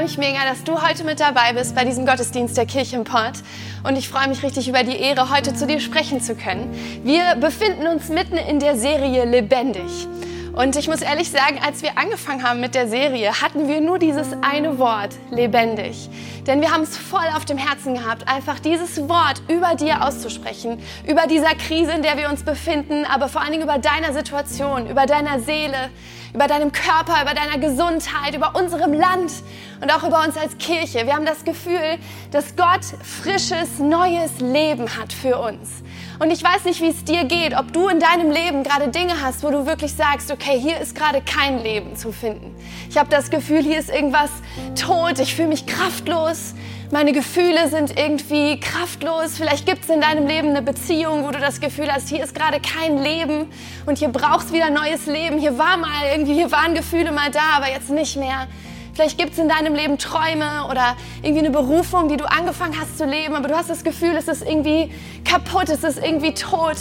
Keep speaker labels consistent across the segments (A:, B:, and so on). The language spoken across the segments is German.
A: Freue mich mega, dass du heute mit dabei bist bei diesem Gottesdienst der Kirche im Pott. Und ich freue mich richtig über die Ehre, heute zu dir sprechen zu können. Wir befinden uns mitten in der Serie Lebendig. Und ich muss ehrlich sagen, als wir angefangen haben mit der Serie, hatten wir nur dieses eine Wort, lebendig. Denn wir haben es voll auf dem Herzen gehabt, einfach dieses Wort über dir auszusprechen, über dieser Krise, in der wir uns befinden, aber vor allen Dingen über deiner Situation, über deiner Seele, über deinem Körper, über deiner Gesundheit, über unserem Land und auch über uns als Kirche. Wir haben das Gefühl, dass Gott frisches, neues Leben hat für uns. Und ich weiß nicht, wie es dir geht, ob du in deinem Leben gerade Dinge hast, wo du wirklich sagst, okay, hier ist gerade kein Leben zu finden. Ich habe das Gefühl, hier ist irgendwas tot, ich fühle mich kraftlos, meine Gefühle sind irgendwie kraftlos. Vielleicht gibt es in deinem Leben eine Beziehung, wo du das Gefühl hast, hier ist gerade kein Leben und hier brauchst wieder neues Leben. Hier war mal irgendwie, hier waren Gefühle mal da, aber jetzt nicht mehr. Vielleicht gibt es in deinem Leben Träume oder irgendwie eine Berufung, die du angefangen hast zu leben, aber du hast das Gefühl, es ist irgendwie kaputt, es ist irgendwie tot.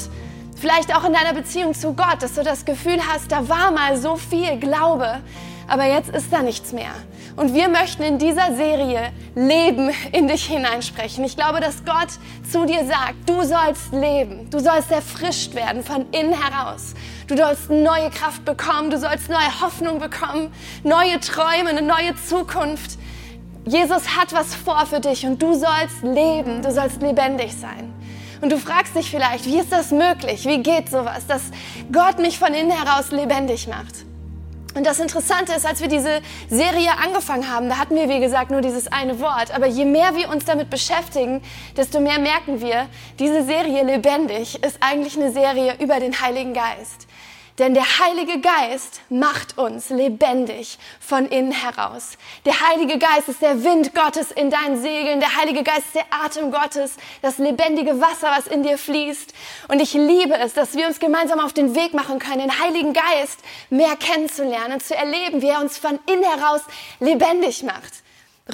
A: Vielleicht auch in deiner Beziehung zu Gott, dass du das Gefühl hast, da war mal so viel Glaube, aber jetzt ist da nichts mehr. Und wir möchten in dieser Serie Leben in dich hineinsprechen. Ich glaube, dass Gott zu dir sagt, du sollst leben, du sollst erfrischt werden von innen heraus. Du sollst neue Kraft bekommen, du sollst neue Hoffnung bekommen, neue Träume, eine neue Zukunft. Jesus hat was vor für dich und du sollst leben, du sollst lebendig sein. Und du fragst dich vielleicht, wie ist das möglich? Wie geht sowas, dass Gott mich von innen heraus lebendig macht? Und das Interessante ist, als wir diese Serie angefangen haben, da hatten wir, wie gesagt, nur dieses eine Wort. Aber je mehr wir uns damit beschäftigen, desto mehr merken wir, diese Serie lebendig ist eigentlich eine Serie über den Heiligen Geist. Denn der Heilige Geist macht uns lebendig von innen heraus. Der Heilige Geist ist der Wind Gottes in deinen Segeln. Der Heilige Geist ist der Atem Gottes, das lebendige Wasser, was in dir fließt. Und ich liebe es, dass wir uns gemeinsam auf den Weg machen können, den Heiligen Geist mehr kennenzulernen zu erleben, wie er uns von innen heraus lebendig macht.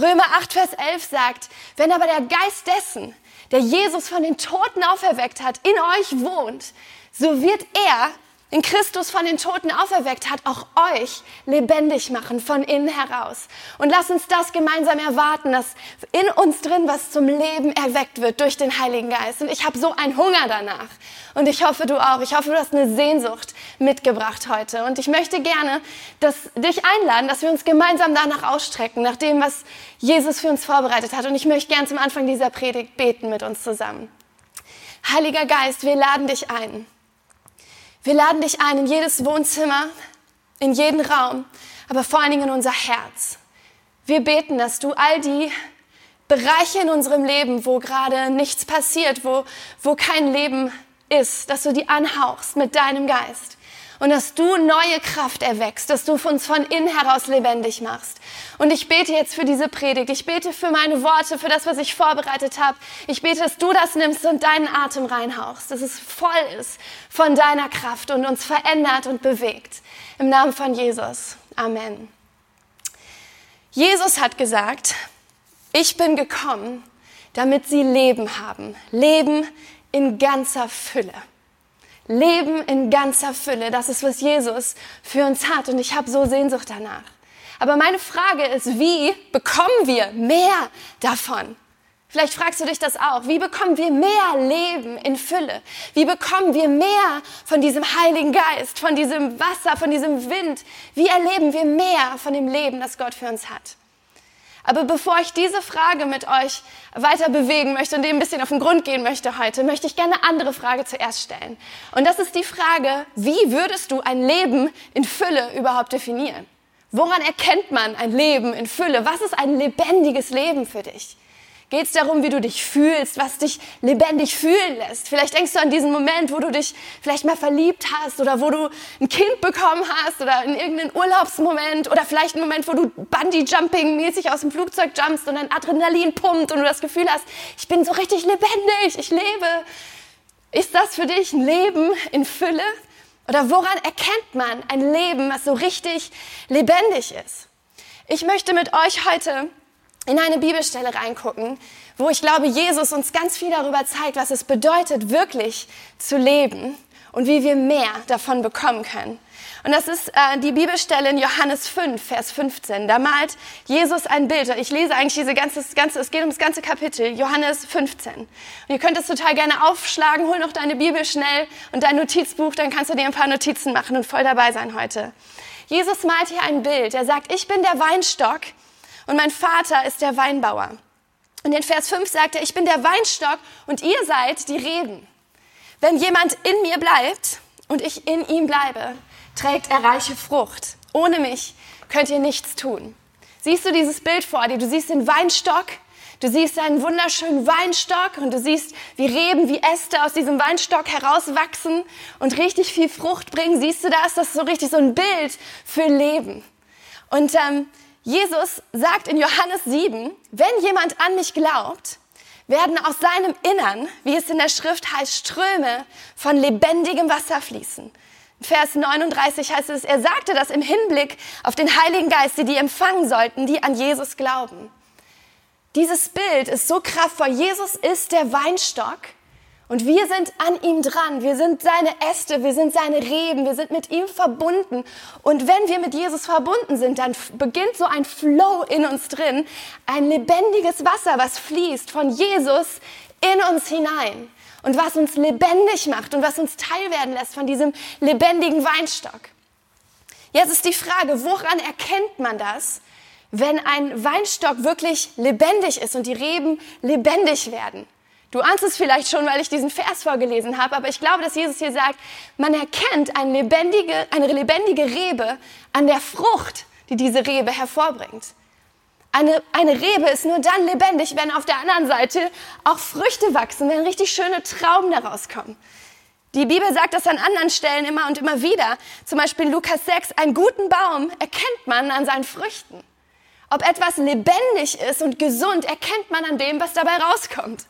A: Römer 8, Vers 11 sagt, wenn aber der Geist dessen, der Jesus von den Toten auferweckt hat, in euch wohnt, so wird er in Christus von den Toten auferweckt hat, auch euch lebendig machen von innen heraus. Und lass uns das gemeinsam erwarten, dass in uns drin was zum Leben erweckt wird durch den Heiligen Geist. Und ich habe so einen Hunger danach. Und ich hoffe, du auch. Ich hoffe, du hast eine Sehnsucht mitgebracht heute. Und ich möchte gerne dass, dich einladen, dass wir uns gemeinsam danach ausstrecken, nach dem, was Jesus für uns vorbereitet hat. Und ich möchte gern zum Anfang dieser Predigt beten mit uns zusammen. Heiliger Geist, wir laden dich ein wir laden dich ein in jedes Wohnzimmer, in jeden Raum, aber vor allen Dingen in unser Herz. Wir beten, dass du all die Bereiche in unserem Leben, wo gerade nichts passiert, wo, wo kein Leben ist, dass du die anhauchst mit deinem Geist und dass du neue Kraft erweckst, dass du uns von innen heraus lebendig machst. Und ich bete jetzt für diese Predigt. Ich bete für meine Worte, für das, was ich vorbereitet habe. Ich bete, dass du das nimmst und deinen Atem reinhauchst, dass es voll ist von deiner Kraft und uns verändert und bewegt. Im Namen von Jesus. Amen. Jesus hat gesagt, ich bin gekommen, damit sie Leben haben. Leben in ganzer Fülle. Leben in ganzer Fülle. Das ist, was Jesus für uns hat. Und ich habe so Sehnsucht danach. Aber meine Frage ist, wie bekommen wir mehr davon? Vielleicht fragst du dich das auch. Wie bekommen wir mehr Leben in Fülle? Wie bekommen wir mehr von diesem Heiligen Geist, von diesem Wasser, von diesem Wind? Wie erleben wir mehr von dem Leben, das Gott für uns hat? Aber bevor ich diese Frage mit euch weiter bewegen möchte und dem ein bisschen auf den Grund gehen möchte heute, möchte ich gerne eine andere Frage zuerst stellen. Und das ist die Frage, wie würdest du ein Leben in Fülle überhaupt definieren? Woran erkennt man ein Leben in Fülle? Was ist ein lebendiges Leben für dich? Geht es darum, wie du dich fühlst, was dich lebendig fühlen lässt? Vielleicht denkst du an diesen Moment, wo du dich vielleicht mal verliebt hast oder wo du ein Kind bekommen hast oder in irgendeinen Urlaubsmoment oder vielleicht einen Moment, wo du Bungee-Jumping-mäßig aus dem Flugzeug jumpst und dein Adrenalin pumpt und du das Gefühl hast, ich bin so richtig lebendig, ich lebe. Ist das für dich ein Leben in Fülle? Oder woran erkennt man ein Leben, was so richtig lebendig ist? Ich möchte mit euch heute in eine Bibelstelle reingucken, wo ich glaube, Jesus uns ganz viel darüber zeigt, was es bedeutet, wirklich zu leben und wie wir mehr davon bekommen können. Und das ist äh, die Bibelstelle in Johannes 5, Vers 15. Da malt Jesus ein Bild. Ich lese eigentlich diese ganze, ganze, es geht um das ganze Kapitel, Johannes 15. Und ihr könnt es total gerne aufschlagen, hol noch deine Bibel schnell und dein Notizbuch, dann kannst du dir ein paar Notizen machen und voll dabei sein heute. Jesus malt hier ein Bild. Er sagt, ich bin der Weinstock und mein Vater ist der Weinbauer. Und in Vers 5 sagt er, ich bin der Weinstock und ihr seid die Reben. Wenn jemand in mir bleibt und ich in ihm bleibe, trägt er reiche Frucht. Ohne mich könnt ihr nichts tun. Siehst du dieses Bild vor dir? Du siehst den Weinstock, du siehst einen wunderschönen Weinstock und du siehst, wie Reben, wie Äste aus diesem Weinstock herauswachsen und richtig viel Frucht bringen. Siehst du das? Das ist so richtig so ein Bild für Leben. Und ähm, Jesus sagt in Johannes 7, wenn jemand an mich glaubt, werden aus seinem Innern, wie es in der Schrift heißt, Ströme von lebendigem Wasser fließen. Vers 39 heißt es, er sagte das im Hinblick auf den Heiligen Geist, die die empfangen sollten, die an Jesus glauben. Dieses Bild ist so kraftvoll. Jesus ist der Weinstock und wir sind an ihm dran. Wir sind seine Äste, wir sind seine Reben, wir sind mit ihm verbunden. Und wenn wir mit Jesus verbunden sind, dann beginnt so ein Flow in uns drin, ein lebendiges Wasser, was fließt von Jesus in uns hinein und was uns lebendig macht und was uns teilwerden lässt von diesem lebendigen Weinstock. Jetzt ist die Frage, woran erkennt man das, wenn ein Weinstock wirklich lebendig ist und die Reben lebendig werden? Du ahnst es vielleicht schon, weil ich diesen Vers vorgelesen habe, aber ich glaube, dass Jesus hier sagt, man erkennt eine lebendige, eine lebendige Rebe an der Frucht, die diese Rebe hervorbringt. Eine, eine Rebe ist nur dann lebendig, wenn auf der anderen Seite auch Früchte wachsen, wenn richtig schöne Trauben daraus kommen. Die Bibel sagt das an anderen Stellen immer und immer wieder. Zum Beispiel in Lukas 6, einen guten Baum erkennt man an seinen Früchten. Ob etwas lebendig ist und gesund, erkennt man an dem, was dabei rauskommt.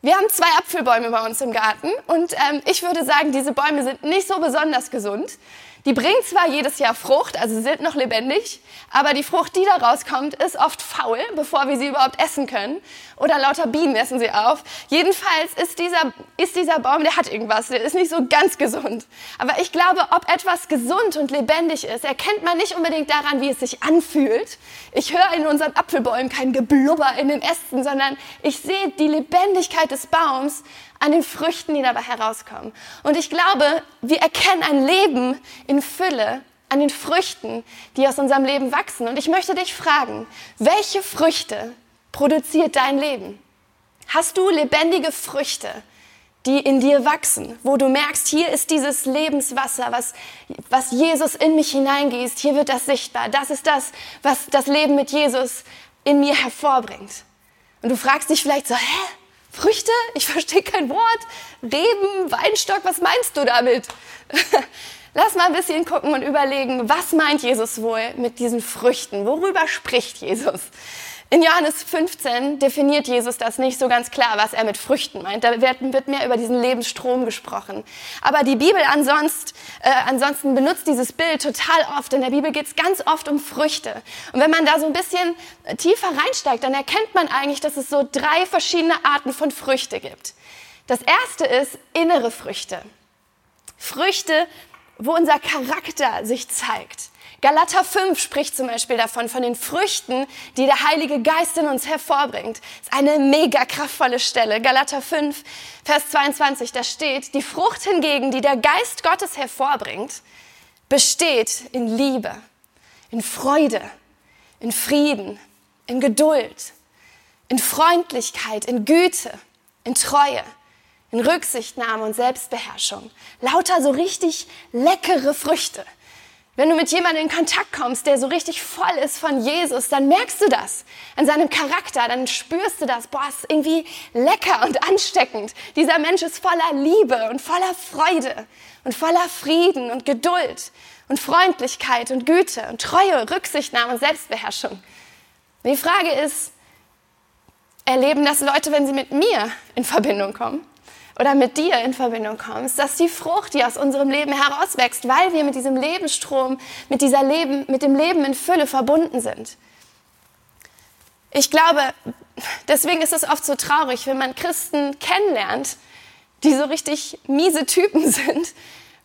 A: Wir haben zwei Apfelbäume bei uns im Garten und ähm, ich würde sagen, diese Bäume sind nicht so besonders gesund. Die bringen zwar jedes Jahr Frucht, also sind noch lebendig, aber die Frucht, die da rauskommt, ist oft faul, bevor wir sie überhaupt essen können. Oder lauter Bienen essen sie auf. Jedenfalls ist dieser, ist dieser Baum, der hat irgendwas, der ist nicht so ganz gesund. Aber ich glaube, ob etwas gesund und lebendig ist, erkennt man nicht unbedingt daran, wie es sich anfühlt. Ich höre in unseren Apfelbäumen kein Geblubber in den Ästen, sondern ich sehe die Lebendigkeit des Baums an den Früchten, die dabei herauskommen. Und ich glaube, wir erkennen ein Leben in Fülle an den Früchten, die aus unserem Leben wachsen. Und ich möchte dich fragen, welche Früchte produziert dein Leben? Hast du lebendige Früchte, die in dir wachsen, wo du merkst, hier ist dieses Lebenswasser, was, was Jesus in mich hineingießt, hier wird das sichtbar. Das ist das, was das Leben mit Jesus in mir hervorbringt. Und du fragst dich vielleicht so, hä? Früchte? Ich verstehe kein Wort. Reben, Weinstock, was meinst du damit? Lass mal ein bisschen gucken und überlegen, was meint Jesus wohl mit diesen Früchten? Worüber spricht Jesus? In Johannes 15 definiert Jesus das nicht so ganz klar, was er mit Früchten meint. Da wird, mehr über diesen Lebensstrom gesprochen. Aber die Bibel ansonsten, äh, ansonsten benutzt dieses Bild total oft. In der Bibel geht es ganz oft um Früchte. Und wenn man da so ein bisschen tiefer reinsteigt, dann erkennt man eigentlich, dass es so drei verschiedene Arten von Früchte gibt. Das erste ist innere Früchte. Früchte, wo unser Charakter sich zeigt. Galater 5 spricht zum Beispiel davon, von den Früchten, die der Heilige Geist in uns hervorbringt. Das ist eine mega kraftvolle Stelle. Galater 5, Vers 22, da steht, die Frucht hingegen, die der Geist Gottes hervorbringt, besteht in Liebe, in Freude, in Frieden, in Geduld, in Freundlichkeit, in Güte, in Treue, in Rücksichtnahme und Selbstbeherrschung. Lauter so richtig leckere Früchte. Wenn du mit jemandem in Kontakt kommst, der so richtig voll ist von Jesus, dann merkst du das an seinem Charakter, dann spürst du das, boah, ist irgendwie lecker und ansteckend. Dieser Mensch ist voller Liebe und voller Freude und voller Frieden und Geduld und Freundlichkeit und Güte und Treue, Rücksichtnahme und Selbstbeherrschung. Die Frage ist, erleben das Leute, wenn sie mit mir in Verbindung kommen? Oder mit dir in Verbindung kommst, dass die Frucht, die aus unserem Leben herauswächst, weil wir mit diesem Lebensstrom, mit, dieser Leben, mit dem Leben in Fülle verbunden sind. Ich glaube, deswegen ist es oft so traurig, wenn man Christen kennenlernt, die so richtig miese Typen sind,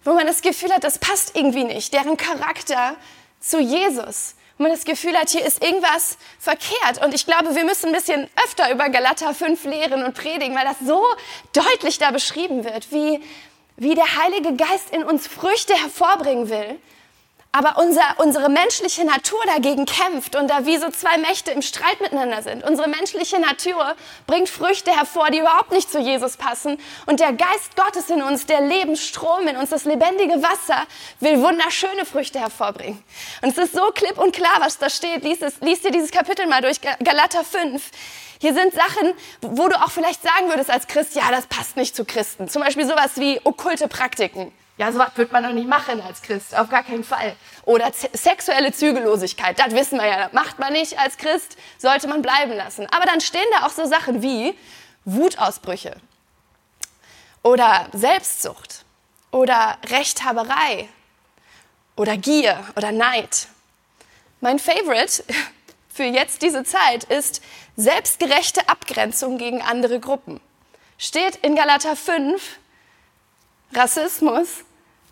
A: wo man das Gefühl hat, das passt irgendwie nicht, deren Charakter zu Jesus wo man das Gefühl hat, hier ist irgendwas verkehrt. Und ich glaube, wir müssen ein bisschen öfter über Galater 5 lehren und predigen, weil das so deutlich da beschrieben wird, wie, wie der Heilige Geist in uns Früchte hervorbringen will, aber unser, unsere menschliche Natur dagegen kämpft und da wie so zwei Mächte im Streit miteinander sind. Unsere menschliche Natur bringt Früchte hervor, die überhaupt nicht zu Jesus passen. Und der Geist Gottes in uns, der Lebensstrom in uns, das lebendige Wasser, will wunderschöne Früchte hervorbringen. Und es ist so klipp und klar, was da steht. Lies, es, lies dir dieses Kapitel mal durch, Galater 5. Hier sind Sachen, wo du auch vielleicht sagen würdest als Christ, ja, das passt nicht zu Christen. Zum Beispiel sowas wie okkulte Praktiken. Ja, sowas wird man doch nicht machen als Christ, auf gar keinen Fall. Oder sexuelle Zügellosigkeit, das wissen wir ja, das macht man nicht als Christ, sollte man bleiben lassen. Aber dann stehen da auch so Sachen wie Wutausbrüche oder Selbstsucht oder Rechthaberei oder Gier oder Neid. Mein Favorite für jetzt diese Zeit ist selbstgerechte Abgrenzung gegen andere Gruppen. Steht in Galater 5, Rassismus,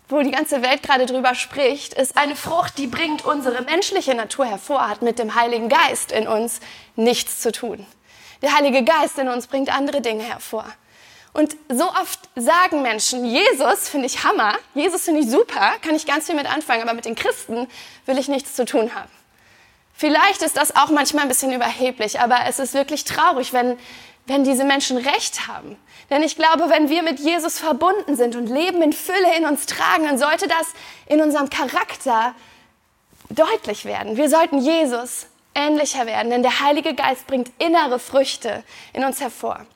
A: wo die ganze Welt gerade drüber spricht, ist eine Frucht, die bringt unsere menschliche Natur hervor, hat mit dem Heiligen Geist in uns nichts zu tun. Der Heilige Geist in uns bringt andere Dinge hervor. Und so oft sagen Menschen, Jesus finde ich Hammer, Jesus finde ich super, kann ich ganz viel mit anfangen, aber mit den Christen will ich nichts zu tun haben. Vielleicht ist das auch manchmal ein bisschen überheblich, aber es ist wirklich traurig, wenn, wenn diese Menschen recht haben. Denn ich glaube, wenn wir mit Jesus verbunden sind und Leben in Fülle in uns tragen, dann sollte das in unserem Charakter deutlich werden. Wir sollten Jesus ähnlicher werden, denn der Heilige Geist bringt innere Früchte in uns hervor.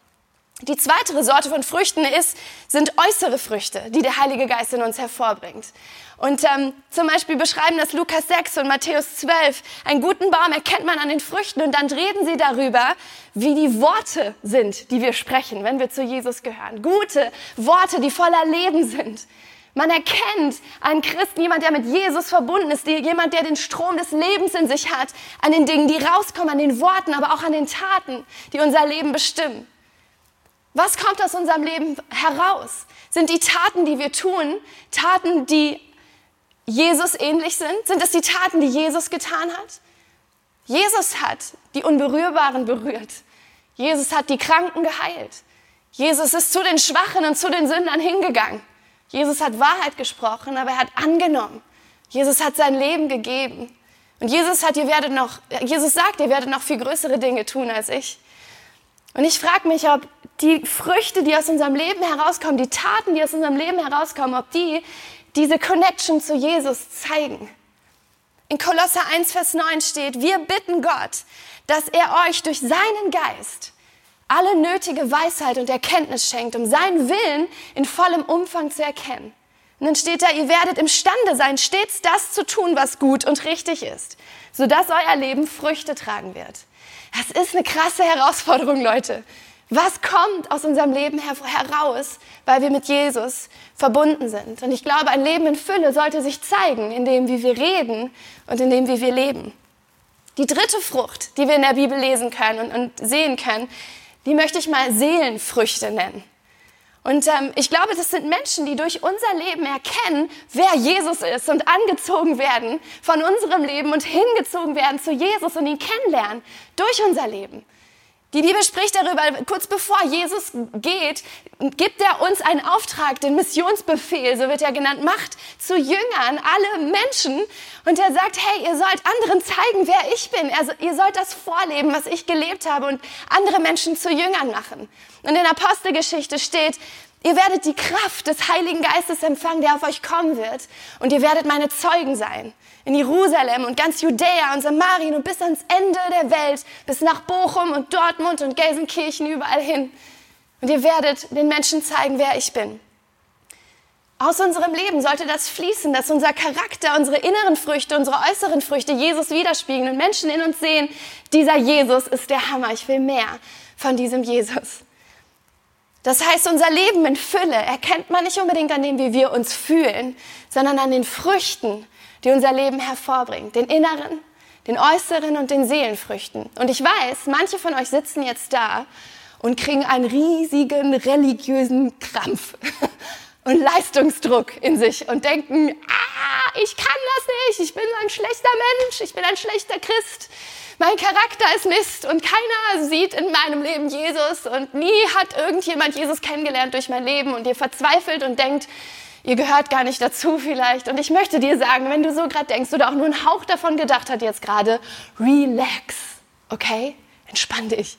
A: Die zweite Sorte von Früchten ist, sind äußere Früchte, die der Heilige Geist in uns hervorbringt. Und ähm, zum Beispiel beschreiben das Lukas 6 und Matthäus 12. Einen guten Baum erkennt man an den Früchten und dann reden sie darüber, wie die Worte sind, die wir sprechen, wenn wir zu Jesus gehören. Gute Worte, die voller Leben sind. Man erkennt einen Christen, jemand, der mit Jesus verbunden ist, jemand, der den Strom des Lebens in sich hat, an den Dingen, die rauskommen, an den Worten, aber auch an den Taten, die unser Leben bestimmen. Was kommt aus unserem Leben heraus? Sind die Taten, die wir tun, Taten, die Jesus ähnlich sind? Sind es die Taten, die Jesus getan hat? Jesus hat die Unberührbaren berührt. Jesus hat die Kranken geheilt. Jesus ist zu den Schwachen und zu den Sündern hingegangen. Jesus hat Wahrheit gesprochen, aber er hat angenommen. Jesus hat sein Leben gegeben. Und Jesus hat, ihr werdet noch, Jesus sagt, ihr werdet noch viel größere Dinge tun als ich. Und ich frage mich, ob die Früchte, die aus unserem Leben herauskommen, die Taten, die aus unserem Leben herauskommen, ob die diese Connection zu Jesus zeigen. In Kolosser 1, Vers 9 steht, wir bitten Gott, dass er euch durch seinen Geist alle nötige Weisheit und Erkenntnis schenkt, um seinen Willen in vollem Umfang zu erkennen. Und dann steht da, ihr werdet imstande sein, stets das zu tun, was gut und richtig ist, sodass euer Leben Früchte tragen wird. Das ist eine krasse Herausforderung, Leute. Was kommt aus unserem Leben heraus, weil wir mit Jesus verbunden sind? Und ich glaube, ein Leben in Fülle sollte sich zeigen, in dem, wie wir reden und in dem, wie wir leben. Die dritte Frucht, die wir in der Bibel lesen können und, und sehen können, die möchte ich mal Seelenfrüchte nennen. Und ähm, ich glaube, das sind Menschen, die durch unser Leben erkennen, wer Jesus ist und angezogen werden von unserem Leben und hingezogen werden zu Jesus und ihn kennenlernen durch unser Leben. Die Bibel spricht darüber, kurz bevor Jesus geht, gibt er uns einen Auftrag, den Missionsbefehl, so wird er genannt, macht zu Jüngern alle Menschen. Und er sagt, hey, ihr sollt anderen zeigen, wer ich bin. Also, ihr sollt das vorleben, was ich gelebt habe und andere Menschen zu Jüngern machen. Und in der Apostelgeschichte steht, Ihr werdet die Kraft des Heiligen Geistes empfangen, der auf euch kommen wird. Und ihr werdet meine Zeugen sein. In Jerusalem und ganz Judäa und Samarien und bis ans Ende der Welt, bis nach Bochum und Dortmund und Gelsenkirchen überall hin. Und ihr werdet den Menschen zeigen, wer ich bin. Aus unserem Leben sollte das fließen, dass unser Charakter, unsere inneren Früchte, unsere äußeren Früchte Jesus widerspiegeln und Menschen in uns sehen, dieser Jesus ist der Hammer, ich will mehr von diesem Jesus. Das heißt, unser Leben in Fülle erkennt man nicht unbedingt an dem, wie wir uns fühlen, sondern an den Früchten, die unser Leben hervorbringt. Den inneren, den äußeren und den Seelenfrüchten. Und ich weiß, manche von euch sitzen jetzt da und kriegen einen riesigen religiösen Krampf und Leistungsdruck in sich und denken, ah, ich kann das nicht, ich bin ein schlechter Mensch, ich bin ein schlechter Christ mein Charakter ist Mist und keiner sieht in meinem Leben Jesus und nie hat irgendjemand Jesus kennengelernt durch mein Leben und ihr verzweifelt und denkt, ihr gehört gar nicht dazu vielleicht. Und ich möchte dir sagen, wenn du so gerade denkst oder auch nur einen Hauch davon gedacht hat jetzt gerade, relax, okay? Entspann dich.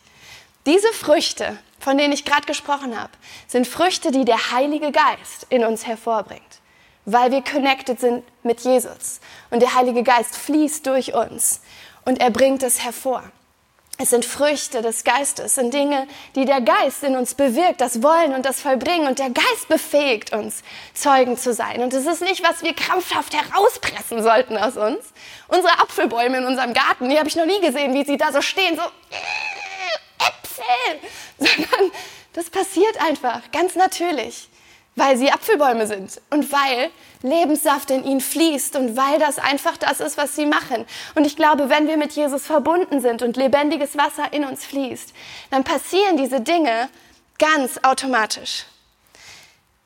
A: Diese Früchte, von denen ich gerade gesprochen habe, sind Früchte, die der Heilige Geist in uns hervorbringt, weil wir connected sind mit Jesus und der Heilige Geist fließt durch uns und er bringt es hervor. Es sind Früchte des Geistes, sind Dinge, die der Geist in uns bewirkt, das Wollen und das Vollbringen. Und der Geist befähigt uns, Zeugen zu sein. Und es ist nicht, was wir krampfhaft herauspressen sollten aus uns. Unsere Apfelbäume in unserem Garten, die habe ich noch nie gesehen, wie sie da so stehen, so äh, Äpfel, sondern das passiert einfach ganz natürlich weil sie Apfelbäume sind und weil Lebenssaft in ihnen fließt und weil das einfach das ist, was sie machen. Und ich glaube, wenn wir mit Jesus verbunden sind und lebendiges Wasser in uns fließt, dann passieren diese Dinge ganz automatisch.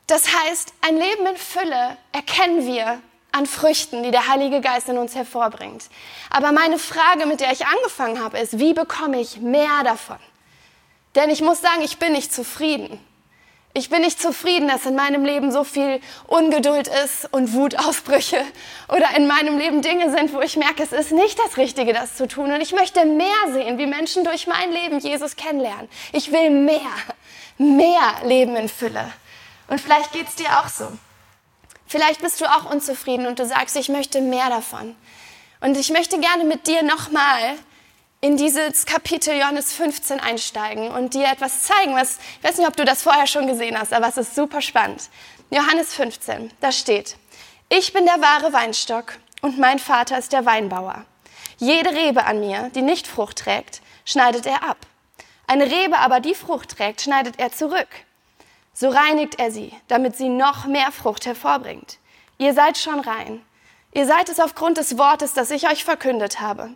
A: Das heißt, ein Leben in Fülle erkennen wir an Früchten, die der Heilige Geist in uns hervorbringt. Aber meine Frage, mit der ich angefangen habe, ist, wie bekomme ich mehr davon? Denn ich muss sagen, ich bin nicht zufrieden. Ich bin nicht zufrieden, dass in meinem Leben so viel Ungeduld ist und Wutausbrüche oder in meinem Leben Dinge sind, wo ich merke, es ist nicht das Richtige, das zu tun. Und ich möchte mehr sehen, wie Menschen durch mein Leben Jesus kennenlernen. Ich will mehr, mehr Leben in Fülle. Und vielleicht geht es dir auch so. Vielleicht bist du auch unzufrieden und du sagst, ich möchte mehr davon. Und ich möchte gerne mit dir nochmal in dieses Kapitel Johannes 15 einsteigen und dir etwas zeigen, was, ich weiß nicht, ob du das vorher schon gesehen hast, aber es ist super spannend. Johannes 15, da steht, ich bin der wahre Weinstock und mein Vater ist der Weinbauer. Jede Rebe an mir, die nicht Frucht trägt, schneidet er ab. Eine Rebe aber, die Frucht trägt, schneidet er zurück. So reinigt er sie, damit sie noch mehr Frucht hervorbringt. Ihr seid schon rein. Ihr seid es aufgrund des Wortes, das ich euch verkündet habe.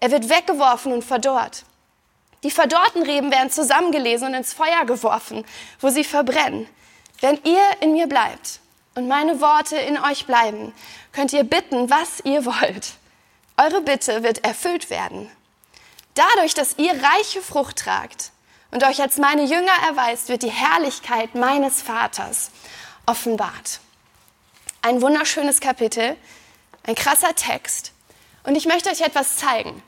A: Er wird weggeworfen und verdorrt. Die verdorrten Reben werden zusammengelesen und ins Feuer geworfen, wo sie verbrennen. Wenn ihr in mir bleibt und meine Worte in euch bleiben, könnt ihr bitten, was ihr wollt. Eure Bitte wird erfüllt werden. Dadurch, dass ihr reiche Frucht tragt und euch als meine Jünger erweist, wird die Herrlichkeit meines Vaters offenbart. Ein wunderschönes Kapitel, ein krasser Text. Und ich möchte euch etwas zeigen.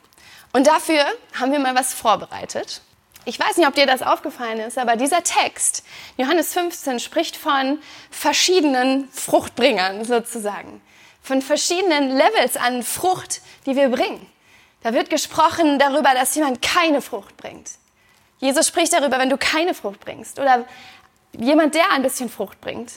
A: Und dafür haben wir mal was vorbereitet. Ich weiß nicht, ob dir das aufgefallen ist, aber dieser Text, Johannes 15, spricht von verschiedenen Fruchtbringern sozusagen. Von verschiedenen Levels an Frucht, die wir bringen. Da wird gesprochen darüber, dass jemand keine Frucht bringt. Jesus spricht darüber, wenn du keine Frucht bringst. Oder jemand, der ein bisschen Frucht bringt.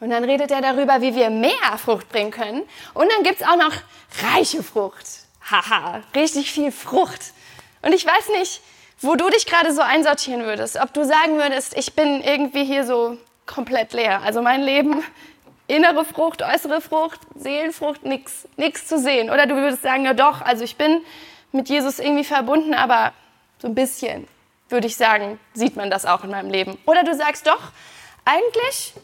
A: Und dann redet er darüber, wie wir mehr Frucht bringen können. Und dann gibt's auch noch reiche Frucht haha, richtig viel Frucht. Und ich weiß nicht, wo du dich gerade so einsortieren würdest. Ob du sagen würdest, ich bin irgendwie hier so komplett leer. Also mein Leben, innere Frucht, äußere Frucht, Seelenfrucht, nichts nix zu sehen. Oder du würdest sagen, ja doch, also ich bin mit Jesus irgendwie verbunden, aber so ein bisschen, würde ich sagen, sieht man das auch in meinem Leben. Oder du sagst doch, eigentlich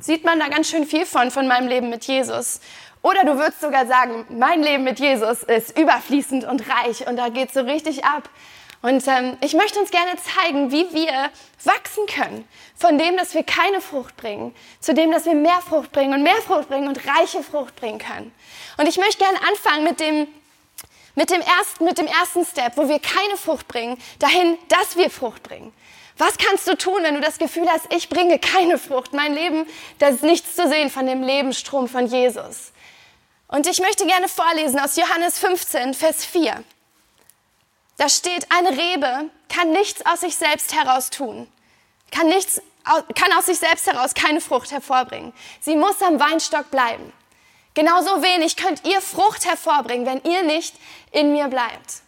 A: sieht man da ganz schön viel von, von meinem Leben mit Jesus. Oder du würdest sogar sagen, mein Leben mit Jesus ist überfließend und reich und da geht es so richtig ab. Und ähm, ich möchte uns gerne zeigen, wie wir wachsen können. Von dem, dass wir keine Frucht bringen, zu dem, dass wir mehr Frucht bringen und mehr Frucht bringen und reiche Frucht bringen können. Und ich möchte gerne anfangen mit dem, mit dem ersten, mit dem ersten Step, wo wir keine Frucht bringen, dahin, dass wir Frucht bringen. Was kannst du tun, wenn du das Gefühl hast, ich bringe keine Frucht, mein Leben, da ist nichts zu sehen von dem Lebensstrom von Jesus? Und ich möchte gerne vorlesen aus Johannes 15, Vers 4. Da steht, eine Rebe kann nichts aus sich selbst heraus tun, kann, nichts, kann aus sich selbst heraus keine Frucht hervorbringen. Sie muss am Weinstock bleiben. Genauso wenig könnt ihr Frucht hervorbringen, wenn ihr nicht in mir bleibt.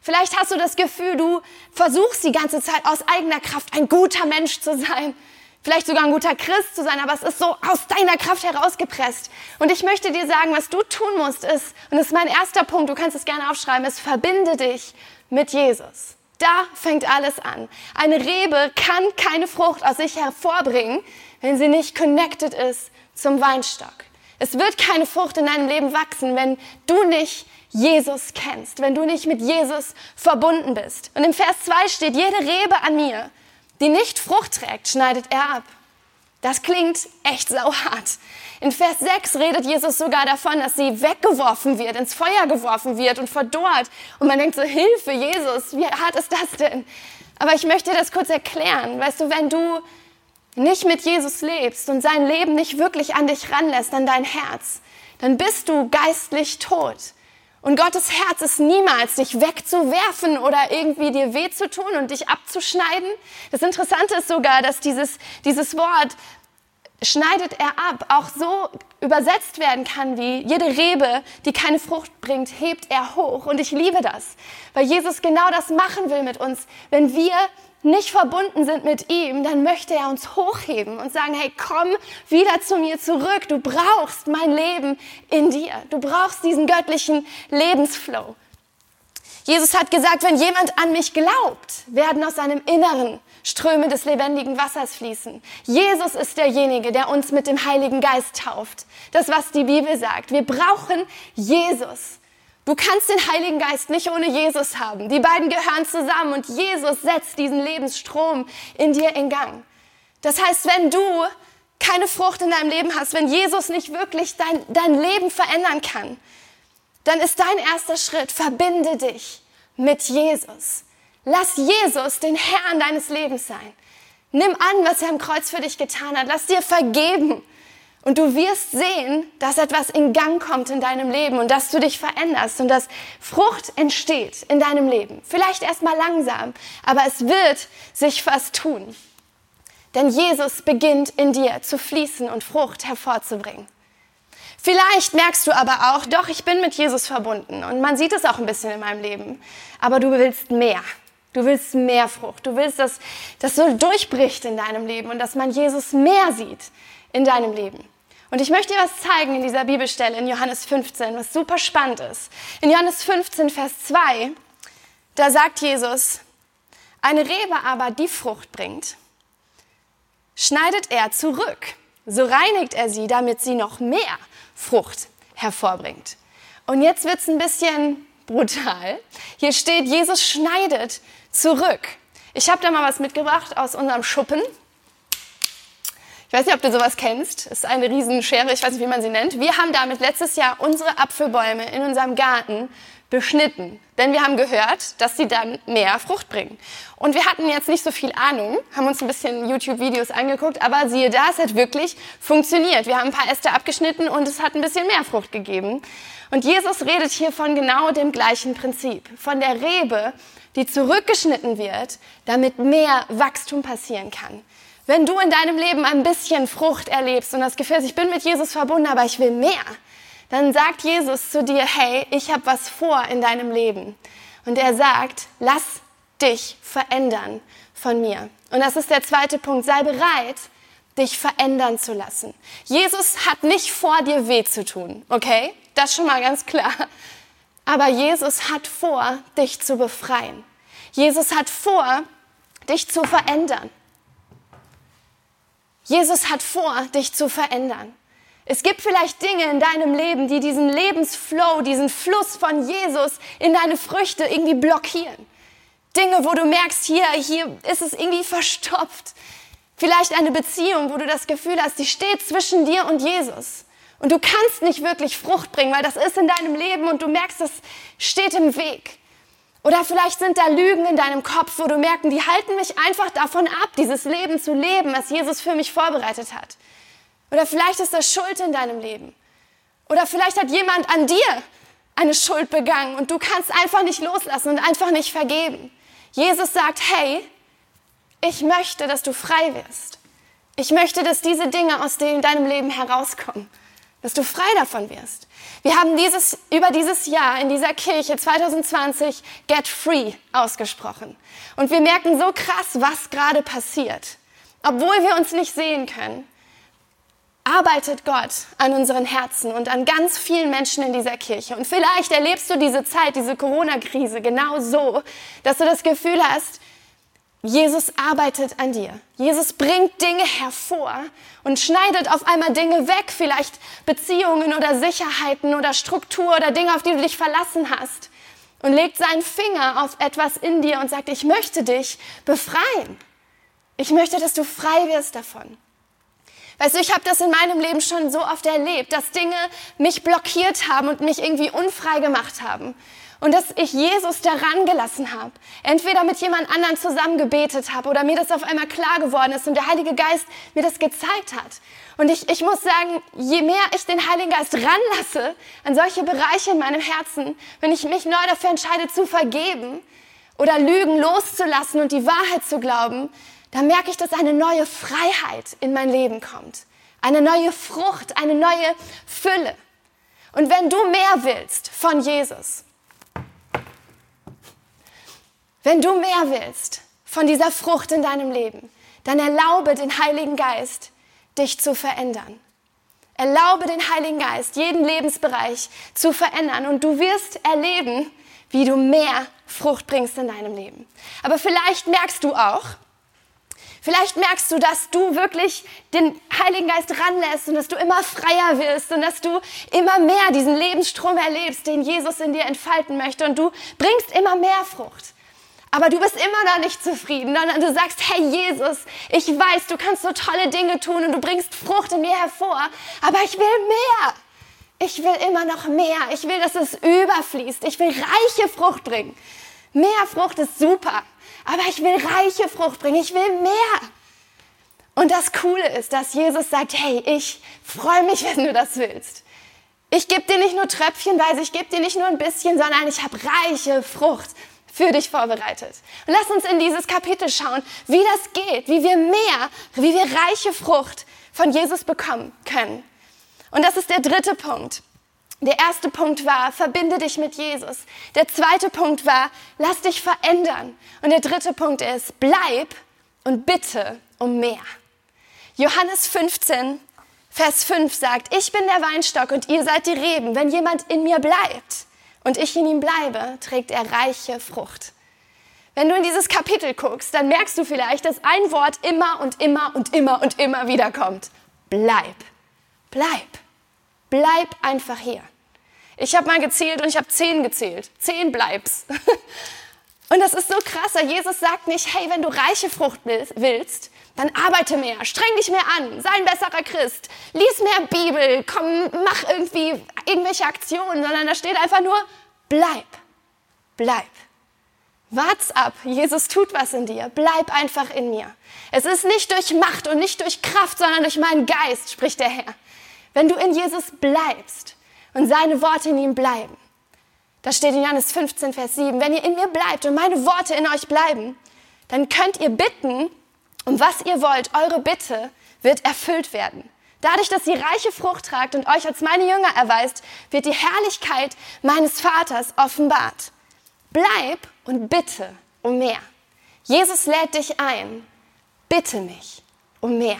A: Vielleicht hast du das Gefühl, du versuchst die ganze Zeit aus eigener Kraft ein guter Mensch zu sein. Vielleicht sogar ein guter Christ zu sein, aber es ist so aus deiner Kraft herausgepresst. Und ich möchte dir sagen, was du tun musst, ist, und das ist mein erster Punkt, du kannst es gerne aufschreiben, ist, verbinde dich mit Jesus. Da fängt alles an. Eine Rebe kann keine Frucht aus sich hervorbringen, wenn sie nicht connected ist zum Weinstock. Es wird keine Frucht in deinem Leben wachsen, wenn du nicht Jesus kennst, wenn du nicht mit Jesus verbunden bist. Und im Vers 2 steht, jede Rebe an mir, die nicht Frucht trägt, schneidet er ab. Das klingt echt sauhart. In Vers 6 redet Jesus sogar davon, dass sie weggeworfen wird, ins Feuer geworfen wird und verdorrt. Und man denkt so, Hilfe, Jesus, wie hart ist das denn? Aber ich möchte das kurz erklären. Weißt du, wenn du nicht mit Jesus lebst und sein Leben nicht wirklich an dich ranlässt, an dein Herz, dann bist du geistlich tot. Und Gottes Herz ist niemals, dich wegzuwerfen oder irgendwie dir weh zu tun und dich abzuschneiden. Das Interessante ist sogar, dass dieses, dieses Wort schneidet er ab, auch so übersetzt werden kann wie jede Rebe, die keine Frucht bringt, hebt er hoch. Und ich liebe das, weil Jesus genau das machen will mit uns. Wenn wir nicht verbunden sind mit ihm, dann möchte er uns hochheben und sagen, hey, komm wieder zu mir zurück. Du brauchst mein Leben in dir. Du brauchst diesen göttlichen Lebensflow. Jesus hat gesagt, wenn jemand an mich glaubt, werden aus seinem Inneren Ströme des lebendigen Wassers fließen. Jesus ist derjenige, der uns mit dem Heiligen Geist tauft. Das, was die Bibel sagt. Wir brauchen Jesus. Du kannst den Heiligen Geist nicht ohne Jesus haben. Die beiden gehören zusammen und Jesus setzt diesen Lebensstrom in dir in Gang. Das heißt, wenn du keine Frucht in deinem Leben hast, wenn Jesus nicht wirklich dein, dein Leben verändern kann, dann ist dein erster Schritt, verbinde dich mit Jesus. Lass Jesus den Herrn deines Lebens sein. Nimm an, was er am Kreuz für dich getan hat. Lass dir vergeben. Und du wirst sehen, dass etwas in Gang kommt in deinem Leben und dass du dich veränderst und dass Frucht entsteht in deinem Leben. Vielleicht erstmal langsam, aber es wird sich was tun. Denn Jesus beginnt in dir zu fließen und Frucht hervorzubringen. Vielleicht merkst du aber auch, doch, ich bin mit Jesus verbunden und man sieht es auch ein bisschen in meinem Leben, aber du willst mehr. Du willst mehr Frucht. Du willst, dass das so durchbricht in deinem Leben und dass man Jesus mehr sieht in deinem Leben. Und ich möchte dir was zeigen in dieser Bibelstelle in Johannes 15, was super spannend ist. In Johannes 15, Vers 2, da sagt Jesus, eine Rebe aber, die Frucht bringt, schneidet er zurück. So reinigt er sie, damit sie noch mehr Frucht hervorbringt. Und jetzt wird es ein bisschen brutal. Hier steht, Jesus schneidet zurück. Ich habe da mal was mitgebracht aus unserem Schuppen. Ich weiß nicht, ob du sowas kennst. Es ist eine Riesenschere, ich weiß nicht, wie man sie nennt. Wir haben damit letztes Jahr unsere Apfelbäume in unserem Garten beschnitten. Denn wir haben gehört, dass sie dann mehr Frucht bringen. Und wir hatten jetzt nicht so viel Ahnung, haben uns ein bisschen YouTube-Videos angeguckt, aber siehe da, es hat wirklich funktioniert. Wir haben ein paar Äste abgeschnitten und es hat ein bisschen mehr Frucht gegeben. Und Jesus redet hier von genau dem gleichen Prinzip. Von der Rebe, die zurückgeschnitten wird, damit mehr Wachstum passieren kann. Wenn du in deinem Leben ein bisschen Frucht erlebst und das Gefühl hast, ich bin mit Jesus verbunden, aber ich will mehr, dann sagt Jesus zu dir, hey, ich habe was vor in deinem Leben. Und er sagt, lass dich verändern von mir. Und das ist der zweite Punkt. Sei bereit, dich verändern zu lassen. Jesus hat nicht vor, dir weh zu tun, okay? Das schon mal ganz klar. Aber Jesus hat vor, dich zu befreien. Jesus hat vor, dich zu verändern. Jesus hat vor, dich zu verändern. Es gibt vielleicht Dinge in deinem Leben, die diesen Lebensflow, diesen Fluss von Jesus in deine Früchte irgendwie blockieren. Dinge, wo du merkst, hier, hier ist es irgendwie verstopft. Vielleicht eine Beziehung, wo du das Gefühl hast, die steht zwischen dir und Jesus. Und du kannst nicht wirklich Frucht bringen, weil das ist in deinem Leben und du merkst, das steht im Weg. Oder vielleicht sind da Lügen in deinem Kopf, wo du merken, die halten mich einfach davon ab, dieses Leben zu leben, was Jesus für mich vorbereitet hat. Oder vielleicht ist das Schuld in deinem Leben. Oder vielleicht hat jemand an dir eine Schuld begangen und du kannst einfach nicht loslassen und einfach nicht vergeben. Jesus sagt, hey, ich möchte, dass du frei wirst. Ich möchte, dass diese Dinge aus deinem Leben herauskommen, dass du frei davon wirst. Wir haben dieses, über dieses Jahr in dieser Kirche 2020 Get Free ausgesprochen. Und wir merken so krass, was gerade passiert. Obwohl wir uns nicht sehen können, arbeitet Gott an unseren Herzen und an ganz vielen Menschen in dieser Kirche. Und vielleicht erlebst du diese Zeit, diese Corona-Krise genau so, dass du das Gefühl hast, Jesus arbeitet an dir. Jesus bringt Dinge hervor und schneidet auf einmal Dinge weg, vielleicht Beziehungen oder Sicherheiten oder Struktur oder Dinge, auf die du dich verlassen hast und legt seinen Finger auf etwas in dir und sagt, ich möchte dich befreien. Ich möchte, dass du frei wirst davon. Weißt du, ich habe das in meinem Leben schon so oft erlebt, dass Dinge mich blockiert haben und mich irgendwie unfrei gemacht haben und dass ich Jesus daran gelassen habe. Entweder mit jemand anderen zusammen gebetet habe oder mir das auf einmal klar geworden ist und der Heilige Geist mir das gezeigt hat. Und ich, ich muss sagen, je mehr ich den Heiligen Geist ranlasse an solche Bereiche in meinem Herzen, wenn ich mich neu dafür entscheide zu vergeben oder Lügen loszulassen und die Wahrheit zu glauben, dann merke ich, dass eine neue Freiheit in mein Leben kommt. Eine neue Frucht, eine neue Fülle. Und wenn du mehr willst von Jesus, wenn du mehr willst von dieser Frucht in deinem Leben, dann erlaube den Heiligen Geist, dich zu verändern. Erlaube den Heiligen Geist, jeden Lebensbereich zu verändern und du wirst erleben, wie du mehr Frucht bringst in deinem Leben. Aber vielleicht merkst du auch, vielleicht merkst du, dass du wirklich den Heiligen Geist ranlässt und dass du immer freier wirst und dass du immer mehr diesen Lebensstrom erlebst, den Jesus in dir entfalten möchte und du bringst immer mehr Frucht. Aber du bist immer noch nicht zufrieden, sondern du sagst, hey Jesus, ich weiß, du kannst so tolle Dinge tun und du bringst Frucht in mir hervor, aber ich will mehr. Ich will immer noch mehr. Ich will, dass es überfließt. Ich will reiche Frucht bringen. Mehr Frucht ist super, aber ich will reiche Frucht bringen. Ich will mehr. Und das Coole ist, dass Jesus sagt, hey, ich freue mich, wenn du das willst. Ich gebe dir nicht nur tröpfchenweise, ich gebe dir nicht nur ein bisschen, sondern ich habe reiche Frucht für dich vorbereitet. Und lass uns in dieses Kapitel schauen, wie das geht, wie wir mehr, wie wir reiche Frucht von Jesus bekommen können. Und das ist der dritte Punkt. Der erste Punkt war, verbinde dich mit Jesus. Der zweite Punkt war, lass dich verändern. Und der dritte Punkt ist, bleib und bitte um mehr. Johannes 15, Vers 5 sagt, ich bin der Weinstock und ihr seid die Reben. Wenn jemand in mir bleibt, und ich in ihm bleibe, trägt er reiche Frucht. Wenn du in dieses Kapitel guckst, dann merkst du vielleicht, dass ein Wort immer und immer und immer und immer wieder kommt. Bleib. Bleib. Bleib einfach hier. Ich habe mal gezählt und ich habe zehn gezählt. Zehn bleibst. Und das ist so krass. Jesus sagt nicht, hey, wenn du reiche Frucht willst, dann arbeite mehr, streng dich mehr an, sei ein besserer Christ, lies mehr Bibel, komm, mach irgendwie irgendwelche Aktionen, sondern da steht einfach nur, bleib, bleib. Wart's ab, Jesus tut was in dir, bleib einfach in mir. Es ist nicht durch Macht und nicht durch Kraft, sondern durch meinen Geist, spricht der Herr. Wenn du in Jesus bleibst und seine Worte in ihm bleiben, da steht in Johannes 15, Vers 7, wenn ihr in mir bleibt und meine Worte in euch bleiben, dann könnt ihr bitten, um was ihr wollt, eure Bitte wird erfüllt werden. Dadurch, dass ihr reiche Frucht tragt und euch als meine Jünger erweist, wird die Herrlichkeit meines Vaters offenbart. Bleib und bitte um mehr. Jesus lädt dich ein. Bitte mich um mehr.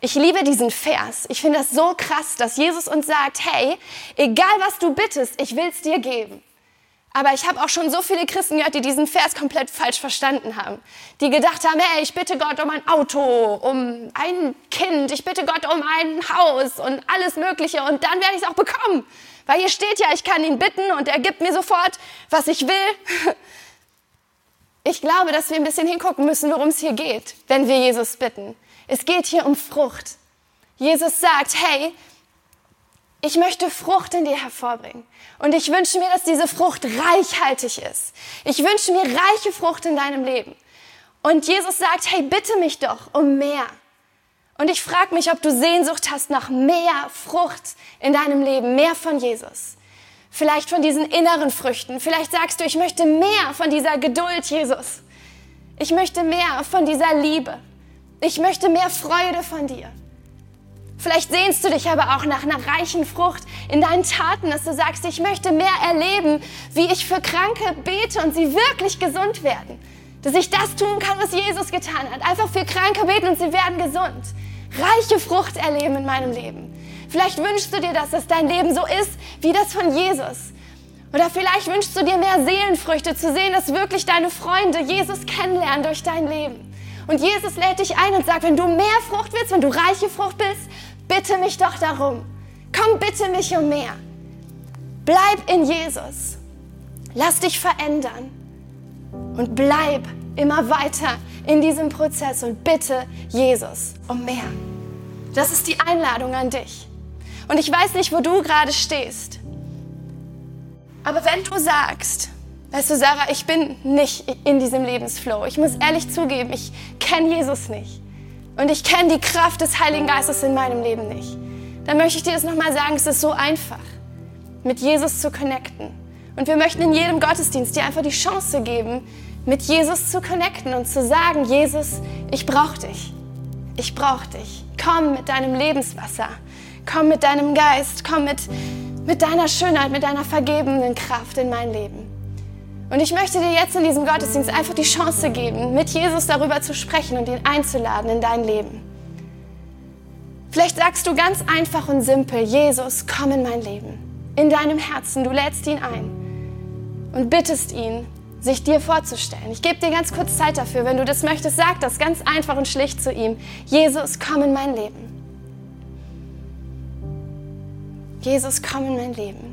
A: Ich liebe diesen Vers. Ich finde das so krass, dass Jesus uns sagt, hey, egal was du bittest, ich will es dir geben. Aber ich habe auch schon so viele Christen gehört, die diesen Vers komplett falsch verstanden haben. Die gedacht haben, hey, ich bitte Gott um ein Auto, um ein Kind, ich bitte Gott um ein Haus und alles Mögliche und dann werde ich es auch bekommen. Weil hier steht ja, ich kann ihn bitten und er gibt mir sofort, was ich will. Ich glaube, dass wir ein bisschen hingucken müssen, worum es hier geht, wenn wir Jesus bitten. Es geht hier um Frucht. Jesus sagt, hey, Ich möchte Frucht in dir hervorbringen. Und ich wünsche mir, dass diese Frucht reichhaltig ist. Ich wünsche mir reiche Frucht in deinem Leben. Und Jesus sagt, hey, bitte mich doch um mehr. Und ich frage mich, ob du Sehnsucht hast nach mehr Frucht in deinem Leben, mehr von Jesus. Vielleicht von diesen inneren Früchten. Vielleicht sagst du, ich möchte mehr von dieser Geduld, Jesus. Ich möchte mehr von dieser Liebe. Ich möchte mehr Freude von dir. Vielleicht sehnst du dich aber auch nach einer reichen Frucht in deinen Taten, dass du sagst, ich möchte mehr erleben, wie ich für Kranke bete und sie wirklich gesund werden. Dass ich das tun kann, was Jesus getan hat. Einfach für Kranke beten und sie werden gesund. Reiche Frucht erleben in meinem Leben. Vielleicht wünschst du dir das, dass dein Leben so ist wie das von Jesus. Oder vielleicht wünschst du dir mehr Seelenfrüchte, zu sehen, dass wirklich deine Freunde Jesus kennenlernen durch dein Leben. Und Jesus lädt dich ein und sagt, wenn du mehr Frucht willst, wenn du reiche Frucht bist, bitte mich doch darum. Komm bitte mich um mehr. Bleib in Jesus. Lass dich verändern. Und bleib immer weiter in diesem Prozess und bitte Jesus um mehr. Das ist die Einladung an dich. Und ich weiß nicht, wo du gerade stehst. Aber wenn du sagst, weißt du, Sarah, ich bin nicht in diesem Lebensflow. Ich muss ehrlich zugeben, ich kenne Jesus nicht. Und ich kenne die Kraft des Heiligen Geistes in meinem Leben nicht. Dann möchte ich dir das nochmal sagen, es ist so einfach, mit Jesus zu connecten. Und wir möchten in jedem Gottesdienst dir einfach die Chance geben, mit Jesus zu connecten und zu sagen, Jesus, ich brauche dich. Ich brauche dich. Komm mit deinem Lebenswasser. Komm mit deinem Geist. Komm mit, mit deiner Schönheit, mit deiner vergebenden Kraft in mein Leben. Und ich möchte dir jetzt in diesem Gottesdienst einfach die Chance geben, mit Jesus darüber zu sprechen und ihn einzuladen in dein Leben. Vielleicht sagst du ganz einfach und simpel, Jesus, komm in mein Leben. In deinem Herzen, du lädst ihn ein und bittest ihn, sich dir vorzustellen. Ich gebe dir ganz kurz Zeit dafür. Wenn du das möchtest, sag das ganz einfach und schlicht zu ihm. Jesus, komm in mein Leben. Jesus, komm in mein Leben.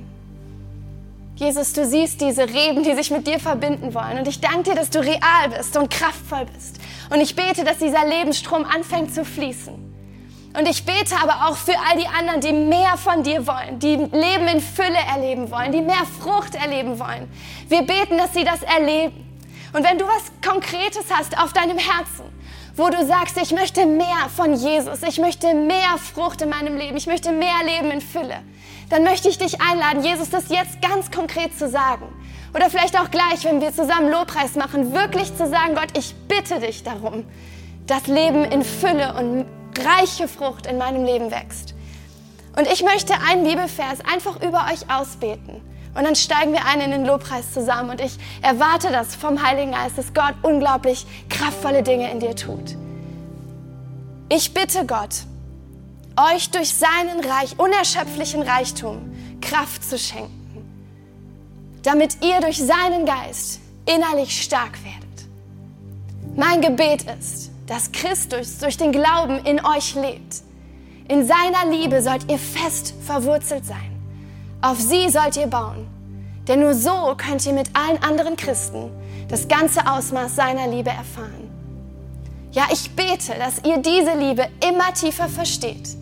A: Jesus, du siehst diese Reben, die sich mit dir verbinden wollen. Und ich danke dir, dass du real bist und kraftvoll bist. Und ich bete, dass dieser Lebensstrom anfängt zu fließen. Und ich bete aber auch für all die anderen, die mehr von dir wollen, die Leben in Fülle erleben wollen, die mehr Frucht erleben wollen. Wir beten, dass sie das erleben. Und wenn du was Konkretes hast auf deinem Herzen, wo du sagst, ich möchte mehr von Jesus, ich möchte mehr Frucht in meinem Leben, ich möchte mehr Leben in Fülle, dann möchte ich dich einladen, Jesus das jetzt ganz konkret zu sagen. Oder vielleicht auch gleich, wenn wir zusammen Lobpreis machen, wirklich zu sagen, Gott, ich bitte dich darum, dass Leben in Fülle und reiche Frucht in meinem Leben wächst. Und ich möchte einen Bibelvers einfach über euch ausbeten. Und dann steigen wir ein in den Lobpreis zusammen. Und ich erwarte das vom Heiligen Geist, dass Gott unglaublich kraftvolle Dinge in dir tut. Ich bitte Gott, euch durch seinen Reich, unerschöpflichen Reichtum Kraft zu schenken, damit ihr durch seinen Geist innerlich stark werdet. Mein Gebet ist, dass Christus durch den Glauben in euch lebt. In seiner Liebe sollt ihr fest verwurzelt sein. Auf sie sollt ihr bauen. Denn nur so könnt ihr mit allen anderen Christen das ganze Ausmaß seiner Liebe erfahren. Ja, ich bete, dass ihr diese Liebe immer tiefer versteht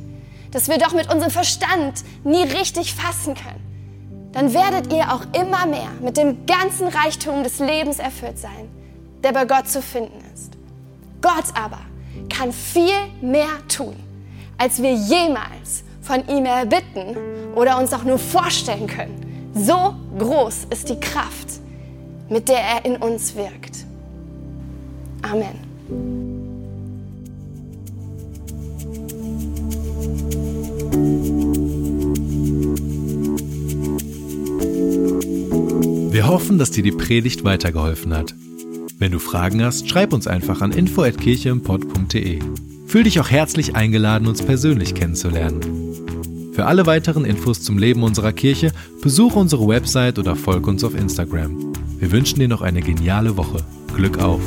A: dass wir doch mit unserem Verstand nie richtig fassen können, dann werdet ihr auch immer mehr mit dem ganzen Reichtum des Lebens erfüllt sein, der bei Gott zu finden ist. Gott aber kann viel mehr tun, als wir jemals von ihm erbitten oder uns auch nur vorstellen können. So groß ist die Kraft, mit der er in uns wirkt. Amen.
B: Wir hoffen, dass dir die Predigt weitergeholfen hat. Wenn du Fragen hast, schreib uns einfach an info@kircheimpod.de. Fühl dich auch herzlich eingeladen, uns persönlich kennenzulernen. Für alle weiteren Infos zum Leben unserer Kirche besuche unsere Website oder folge uns auf Instagram. Wir wünschen dir noch eine geniale Woche. Glück auf!